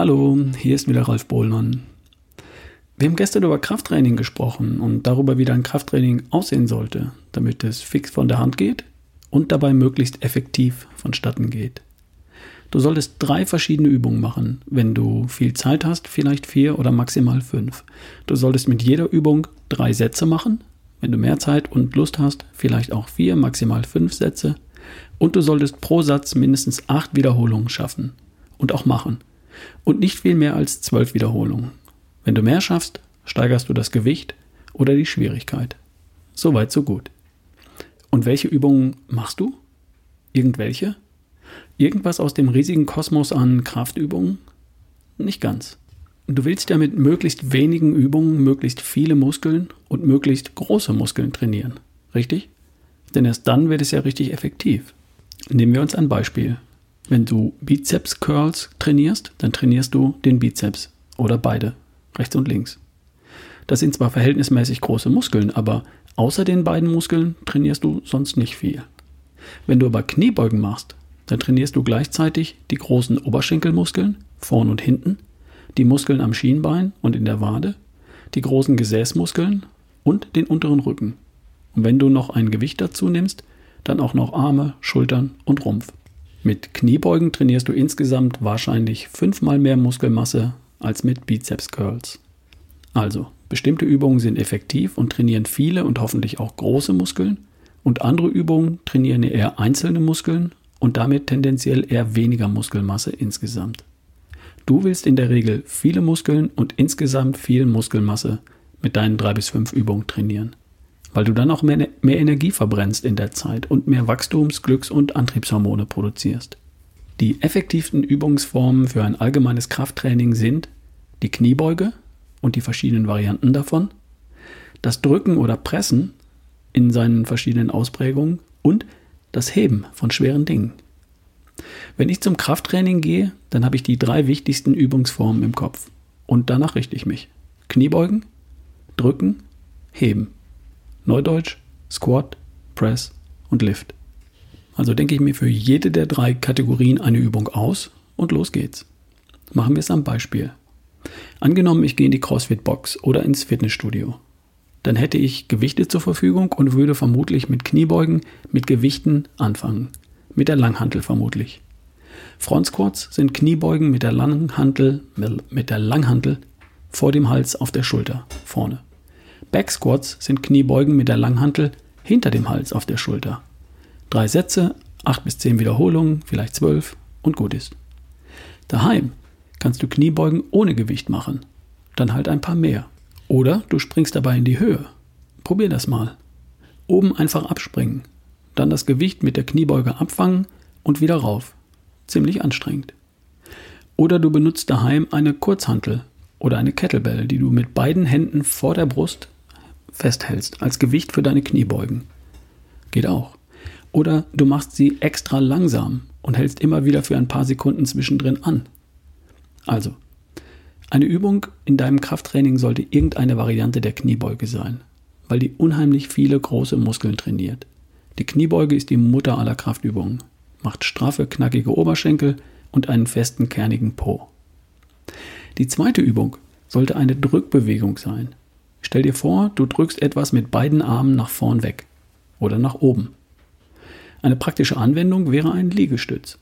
Hallo, hier ist wieder Ralf Bohlmann. Wir haben gestern über Krafttraining gesprochen und darüber, wie dein Krafttraining aussehen sollte, damit es fix von der Hand geht und dabei möglichst effektiv vonstatten geht. Du solltest drei verschiedene Übungen machen. Wenn du viel Zeit hast, vielleicht vier oder maximal fünf. Du solltest mit jeder Übung drei Sätze machen. Wenn du mehr Zeit und Lust hast, vielleicht auch vier, maximal fünf Sätze. Und du solltest pro Satz mindestens acht Wiederholungen schaffen und auch machen und nicht viel mehr als zwölf Wiederholungen. Wenn du mehr schaffst, steigerst du das Gewicht oder die Schwierigkeit. Soweit, so gut. Und welche Übungen machst du? Irgendwelche? Irgendwas aus dem riesigen Kosmos an Kraftübungen? Nicht ganz. Du willst ja mit möglichst wenigen Übungen möglichst viele Muskeln und möglichst große Muskeln trainieren, richtig? Denn erst dann wird es ja richtig effektiv. Nehmen wir uns ein Beispiel. Wenn du Bizeps Curls trainierst, dann trainierst du den Bizeps oder beide, rechts und links. Das sind zwar verhältnismäßig große Muskeln, aber außer den beiden Muskeln trainierst du sonst nicht viel. Wenn du aber Kniebeugen machst, dann trainierst du gleichzeitig die großen Oberschenkelmuskeln, vorn und hinten, die Muskeln am Schienbein und in der Wade, die großen Gesäßmuskeln und den unteren Rücken. Und wenn du noch ein Gewicht dazu nimmst, dann auch noch Arme, Schultern und Rumpf. Mit Kniebeugen trainierst du insgesamt wahrscheinlich fünfmal mehr Muskelmasse als mit Bizeps Curls. Also, bestimmte Übungen sind effektiv und trainieren viele und hoffentlich auch große Muskeln und andere Übungen trainieren eher einzelne Muskeln und damit tendenziell eher weniger Muskelmasse insgesamt. Du willst in der Regel viele Muskeln und insgesamt viel Muskelmasse mit deinen drei bis fünf Übungen trainieren weil du dann auch mehr, mehr Energie verbrennst in der Zeit und mehr Wachstums-, Glücks- und Antriebshormone produzierst. Die effektivsten Übungsformen für ein allgemeines Krafttraining sind die Kniebeuge und die verschiedenen Varianten davon, das Drücken oder Pressen in seinen verschiedenen Ausprägungen und das Heben von schweren Dingen. Wenn ich zum Krafttraining gehe, dann habe ich die drei wichtigsten Übungsformen im Kopf und danach richte ich mich. Kniebeugen, drücken, heben. Neudeutsch Squat, Press und Lift. Also denke ich mir für jede der drei Kategorien eine Übung aus und los geht's. Machen wir es am Beispiel. Angenommen, ich gehe in die CrossFit-Box oder ins Fitnessstudio. Dann hätte ich Gewichte zur Verfügung und würde vermutlich mit Kniebeugen, mit Gewichten anfangen. Mit der Langhantel vermutlich. Front Squats sind Kniebeugen mit der Langhantel, mit der Langhantel vor dem Hals auf der Schulter, vorne. Back Squats sind Kniebeugen mit der Langhantel hinter dem Hals auf der Schulter. Drei Sätze, acht bis zehn Wiederholungen, vielleicht zwölf und gut ist. Daheim kannst du Kniebeugen ohne Gewicht machen. Dann halt ein paar mehr. Oder du springst dabei in die Höhe. Probier das mal. Oben einfach abspringen. Dann das Gewicht mit der Kniebeuge abfangen und wieder rauf. Ziemlich anstrengend. Oder du benutzt daheim eine Kurzhantel oder eine Kettlebell, die du mit beiden Händen vor der Brust festhältst als Gewicht für deine Kniebeugen. Geht auch. Oder du machst sie extra langsam und hältst immer wieder für ein paar Sekunden zwischendrin an. Also, eine Übung in deinem Krafttraining sollte irgendeine Variante der Kniebeuge sein, weil die unheimlich viele große Muskeln trainiert. Die Kniebeuge ist die Mutter aller Kraftübungen, macht straffe, knackige Oberschenkel und einen festen, kernigen Po. Die zweite Übung sollte eine Drückbewegung sein, Stell dir vor, du drückst etwas mit beiden Armen nach vorn weg oder nach oben. Eine praktische Anwendung wäre ein Liegestütz.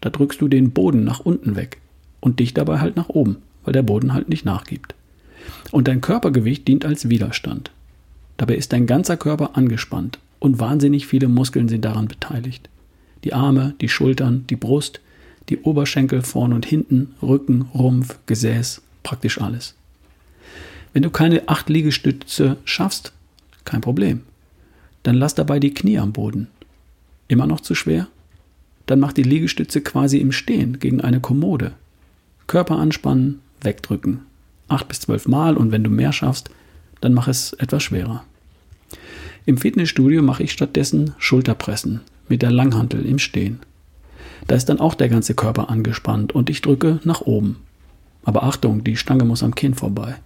Da drückst du den Boden nach unten weg und dich dabei halt nach oben, weil der Boden halt nicht nachgibt. Und dein Körpergewicht dient als Widerstand. Dabei ist dein ganzer Körper angespannt und wahnsinnig viele Muskeln sind daran beteiligt. Die Arme, die Schultern, die Brust, die Oberschenkel vorn und hinten, Rücken, Rumpf, Gesäß, praktisch alles. Wenn du keine acht Liegestütze schaffst, kein Problem. Dann lass dabei die Knie am Boden. Immer noch zu schwer? Dann mach die Liegestütze quasi im Stehen gegen eine Kommode. Körper anspannen, wegdrücken. Acht bis zwölf Mal und wenn du mehr schaffst, dann mach es etwas schwerer. Im Fitnessstudio mache ich stattdessen Schulterpressen mit der Langhantel im Stehen. Da ist dann auch der ganze Körper angespannt und ich drücke nach oben. Aber Achtung, die Stange muss am Kinn vorbei.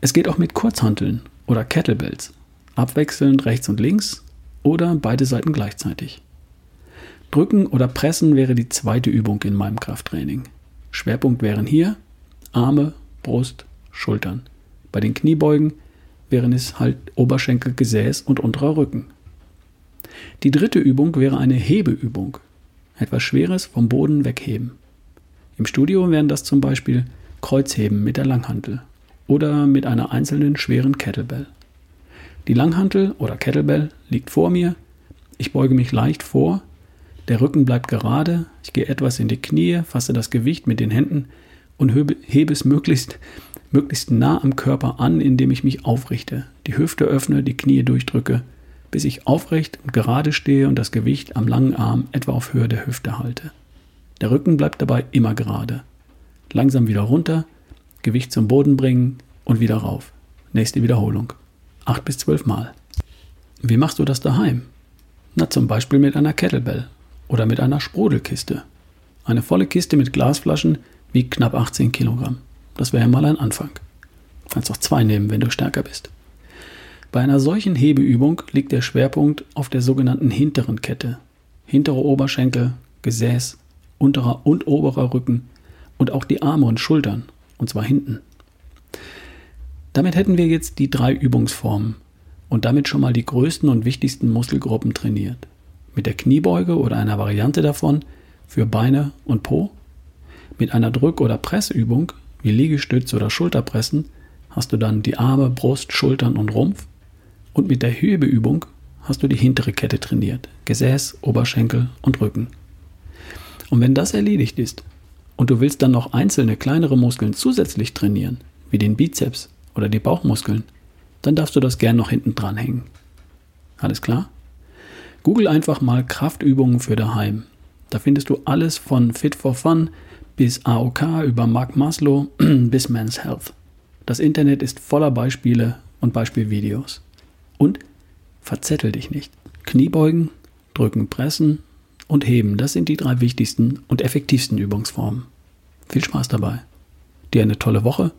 Es geht auch mit Kurzhanteln oder Kettlebells, abwechselnd rechts und links oder beide Seiten gleichzeitig. Drücken oder Pressen wäre die zweite Übung in meinem Krafttraining. Schwerpunkt wären hier Arme, Brust, Schultern. Bei den Kniebeugen wären es halt Oberschenkel, Gesäß und unterer Rücken. Die dritte Übung wäre eine Hebeübung. Etwas Schweres vom Boden wegheben. Im Studio wären das zum Beispiel Kreuzheben mit der Langhantel oder mit einer einzelnen schweren Kettlebell. Die Langhantel oder Kettlebell liegt vor mir, ich beuge mich leicht vor, der Rücken bleibt gerade, ich gehe etwas in die Knie, fasse das Gewicht mit den Händen und hebe es möglichst, möglichst nah am Körper an, indem ich mich aufrichte, die Hüfte öffne, die Knie durchdrücke, bis ich aufrecht und gerade stehe und das Gewicht am langen Arm etwa auf Höhe der Hüfte halte. Der Rücken bleibt dabei immer gerade. Langsam wieder runter, Gewicht zum Boden bringen und wieder rauf. Nächste Wiederholung. Acht bis zwölf Mal. Wie machst du das daheim? Na, zum Beispiel mit einer Kettlebell oder mit einer Sprudelkiste. Eine volle Kiste mit Glasflaschen wiegt knapp 18 Kilogramm. Das wäre mal ein Anfang. Du kannst auch zwei nehmen, wenn du stärker bist. Bei einer solchen Hebeübung liegt der Schwerpunkt auf der sogenannten hinteren Kette. Hintere Oberschenkel, Gesäß, unterer und oberer Rücken und auch die Arme und Schultern, und zwar hinten. Damit hätten wir jetzt die drei Übungsformen und damit schon mal die größten und wichtigsten Muskelgruppen trainiert. Mit der Kniebeuge oder einer Variante davon für Beine und Po. Mit einer Drück- oder Pressübung wie Liegestütz oder Schulterpressen hast du dann die Arme, Brust, Schultern und Rumpf. Und mit der Hebeübung hast du die hintere Kette trainiert. Gesäß, Oberschenkel und Rücken. Und wenn das erledigt ist und du willst dann noch einzelne kleinere Muskeln zusätzlich trainieren, wie den Bizeps oder die Bauchmuskeln, dann darfst du das gern noch hinten dran hängen. Alles klar? Google einfach mal Kraftübungen für daheim. Da findest du alles von Fit for Fun bis AOK über Mark Maslow bis Men's Health. Das Internet ist voller Beispiele und Beispielvideos. Und verzettel dich nicht. Kniebeugen, drücken, pressen und heben, das sind die drei wichtigsten und effektivsten Übungsformen. Viel Spaß dabei. Dir eine tolle Woche.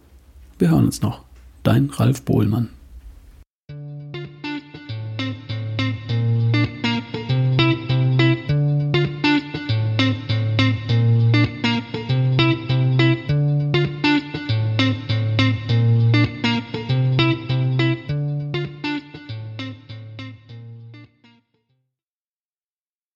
Wir hören uns noch. Dein Ralf Bohlmann.